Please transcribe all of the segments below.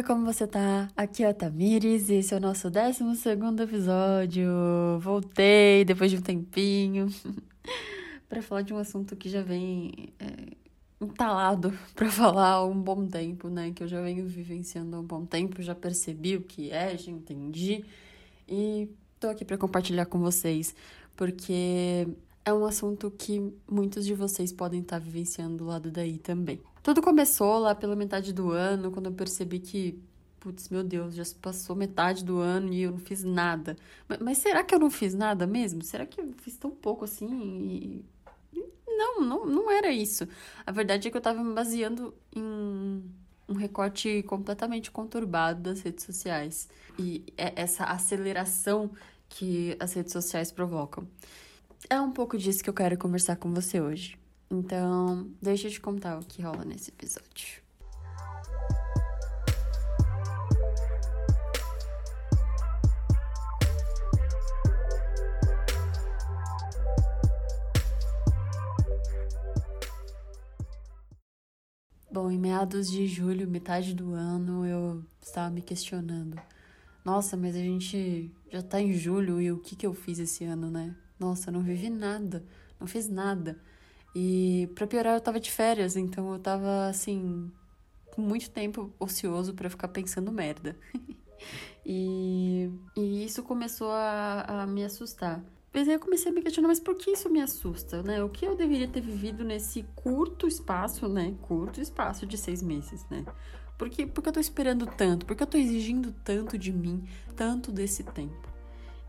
Oi, como você tá? Aqui é a Tamires e esse é o nosso 12 episódio. Voltei depois de um tempinho para falar de um assunto que já vem é, entalado para falar há um bom tempo, né? Que eu já venho vivenciando há um bom tempo, já percebi o que é, já entendi e tô aqui para compartilhar com vocês, porque é um assunto que muitos de vocês podem estar tá vivenciando do lado daí também. Tudo começou lá pela metade do ano, quando eu percebi que, putz, meu Deus, já se passou metade do ano e eu não fiz nada. Mas, mas será que eu não fiz nada mesmo? Será que eu fiz tão pouco assim? E... Não, não, não era isso. A verdade é que eu tava me baseando em um recorte completamente conturbado das redes sociais e é essa aceleração que as redes sociais provocam. É um pouco disso que eu quero conversar com você hoje. Então, deixa eu te contar o que rola nesse episódio. Bom, em meados de julho, metade do ano, eu estava me questionando. Nossa, mas a gente já tá em julho e o que que eu fiz esse ano, né? Nossa, não vivi nada, não fiz nada. E para piorar, eu tava de férias, então eu tava assim, com muito tempo ocioso para ficar pensando merda. e, e isso começou a, a me assustar. Mas aí eu comecei a me questionar, mas por que isso me assusta, né? O que eu deveria ter vivido nesse curto espaço, né? Curto espaço de seis meses, né? Por que, por que eu tô esperando tanto? Por que eu tô exigindo tanto de mim, tanto desse tempo?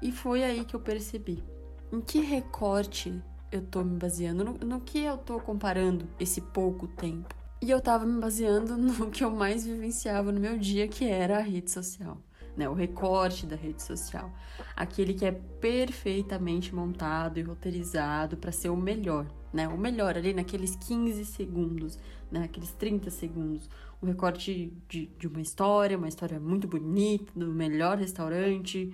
E foi aí que eu percebi. Em que recorte eu tô me baseando, no, no que eu tô comparando esse pouco tempo. E eu tava me baseando no que eu mais vivenciava no meu dia, que era a rede social. Né, o recorte da rede social, aquele que é perfeitamente montado e roteirizado para ser o melhor, né? O melhor ali naqueles 15 segundos, né? Aqueles 30 segundos, o recorte de, de uma história, uma história muito bonita, do melhor restaurante,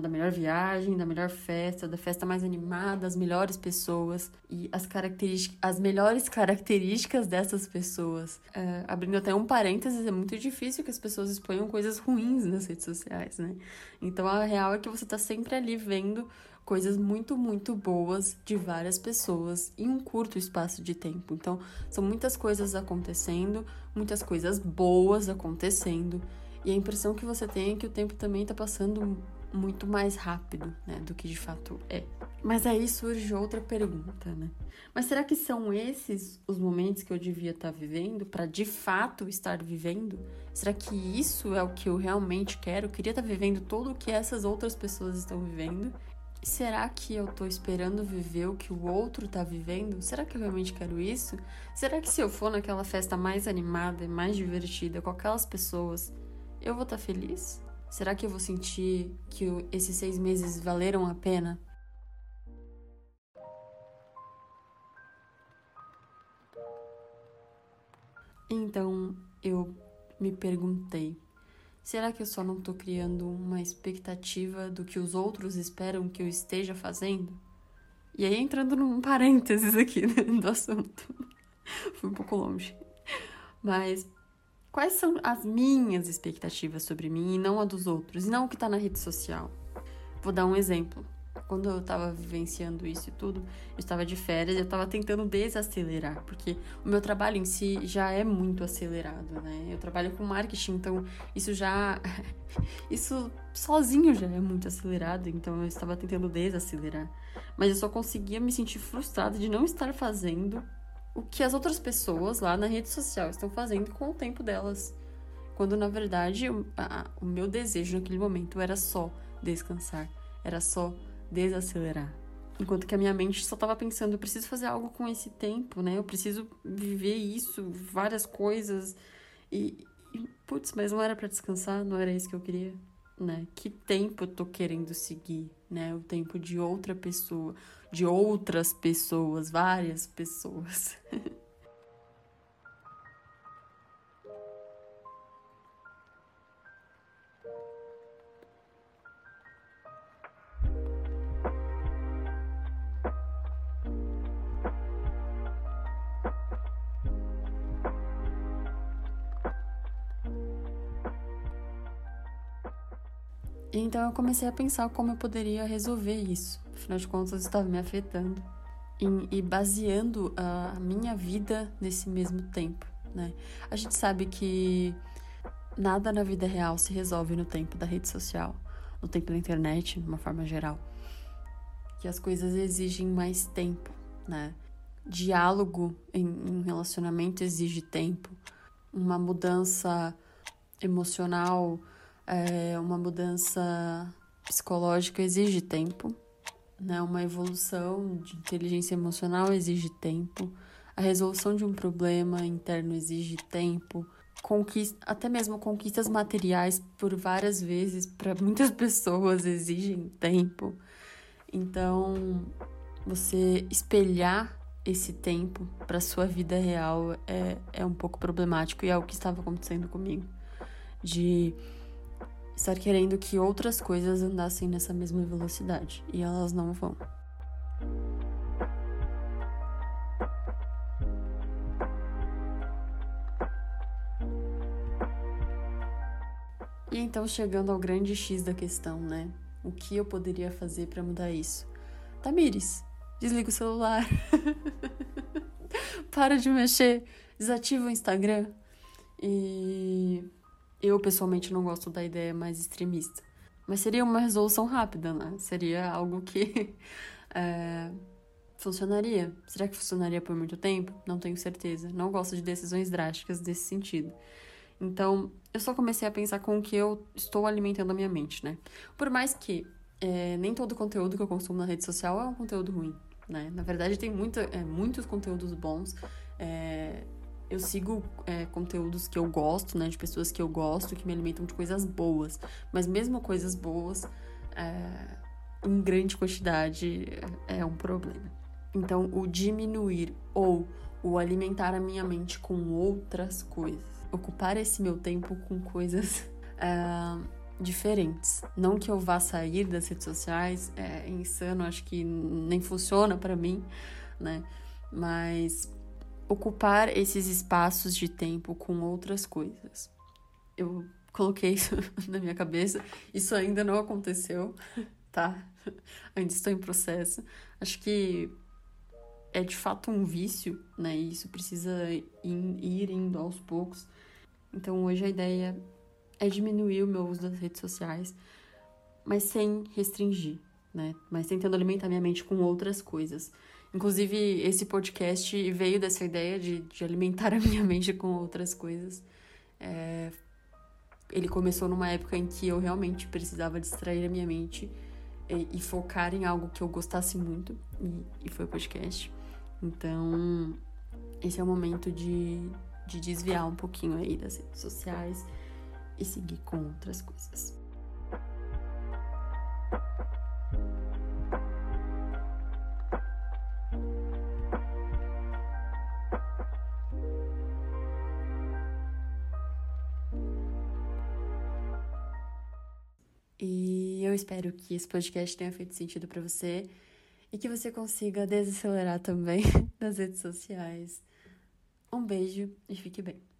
da melhor viagem, da melhor festa, da festa mais animada, as melhores pessoas e as características, as melhores características dessas pessoas. Uh, abrindo até um parênteses, é muito difícil que as pessoas exponham coisas ruins nas redes sociais, né? Então a real é que você tá sempre ali vendo coisas muito, muito boas de várias pessoas em um curto espaço de tempo. Então, são muitas coisas acontecendo, muitas coisas boas acontecendo, e a impressão que você tem é que o tempo também está passando muito mais rápido, né, do que de fato é. Mas aí surge outra pergunta, né? Mas será que são esses os momentos que eu devia estar vivendo para de fato estar vivendo? Será que isso é o que eu realmente quero? Eu queria estar vivendo tudo o que essas outras pessoas estão vivendo? Será que eu tô esperando viver o que o outro tá vivendo? Será que eu realmente quero isso? Será que se eu for naquela festa mais animada e mais divertida com aquelas pessoas, eu vou estar feliz? Será que eu vou sentir que esses seis meses valeram a pena? Então eu me perguntei: será que eu só não estou criando uma expectativa do que os outros esperam que eu esteja fazendo? E aí, entrando num parênteses aqui né, do assunto, fui um pouco longe. Mas quais são as minhas expectativas sobre mim e não a dos outros, e não o que está na rede social. Vou dar um exemplo. Quando eu estava vivenciando isso e tudo, eu estava de férias, eu estava tentando desacelerar, porque o meu trabalho em si já é muito acelerado, né? Eu trabalho com marketing, então isso já. isso sozinho já é muito acelerado, então eu estava tentando desacelerar. Mas eu só conseguia me sentir frustrada de não estar fazendo o que as outras pessoas lá na rede social estão fazendo com o tempo delas. Quando na verdade o, a, o meu desejo naquele momento era só descansar, era só desacelerar. Enquanto que a minha mente só estava pensando, eu preciso fazer algo com esse tempo, né? Eu preciso viver isso, várias coisas. E, e putz, mas não era para descansar, não era isso que eu queria, né? Que tempo eu tô querendo seguir, né? O tempo de outra pessoa, de outras pessoas, várias pessoas. então eu comecei a pensar como eu poderia resolver isso. Afinal de contas, estava me afetando e, baseando a minha vida nesse mesmo tempo, né? A gente sabe que nada na vida real se resolve no tempo da rede social, no tempo da internet, de uma forma geral. Que as coisas exigem mais tempo, né? Diálogo em um relacionamento exige tempo. Uma mudança emocional, é, uma mudança psicológica exige tempo né? Uma evolução de inteligência emocional exige tempo. A resolução de um problema interno exige tempo. Conquista, até mesmo conquistas materiais por várias vezes para muitas pessoas exigem tempo. Então, você espelhar esse tempo para sua vida real é, é um pouco problemático e é o que estava acontecendo comigo. De estar querendo que outras coisas andassem nessa mesma velocidade e elas não vão. E então chegando ao grande X da questão, né? O que eu poderia fazer para mudar isso? Tamires, desliga o celular. Para de mexer, desativa o Instagram e eu, pessoalmente, não gosto da ideia mais extremista. Mas seria uma resolução rápida, né? Seria algo que é, funcionaria. Será que funcionaria por muito tempo? Não tenho certeza. Não gosto de decisões drásticas desse sentido. Então, eu só comecei a pensar com o que eu estou alimentando a minha mente, né? Por mais que é, nem todo conteúdo que eu consumo na rede social é um conteúdo ruim, né? Na verdade, tem muita, é, muitos conteúdos bons. É, eu sigo é, conteúdos que eu gosto, né? De pessoas que eu gosto, que me alimentam de coisas boas. Mas mesmo coisas boas, é, em grande quantidade, é um problema. Então, o diminuir ou o alimentar a minha mente com outras coisas. Ocupar esse meu tempo com coisas é, diferentes. Não que eu vá sair das redes sociais, é insano, acho que nem funciona para mim, né? Mas ocupar esses espaços de tempo com outras coisas. Eu coloquei isso na minha cabeça, isso ainda não aconteceu, tá? Ainda estou em processo. Acho que é de fato um vício, né? E isso precisa ir indo aos poucos. Então hoje a ideia é diminuir o meu uso das redes sociais, mas sem restringir, né? Mas tentando alimentar minha mente com outras coisas. Inclusive, esse podcast veio dessa ideia de, de alimentar a minha mente com outras coisas. É, ele começou numa época em que eu realmente precisava distrair a minha mente e, e focar em algo que eu gostasse muito, e, e foi o podcast. Então, esse é o momento de, de desviar um pouquinho aí das redes sociais e seguir com outras coisas. Eu espero que esse podcast tenha feito sentido para você e que você consiga desacelerar também nas redes sociais. Um beijo e fique bem.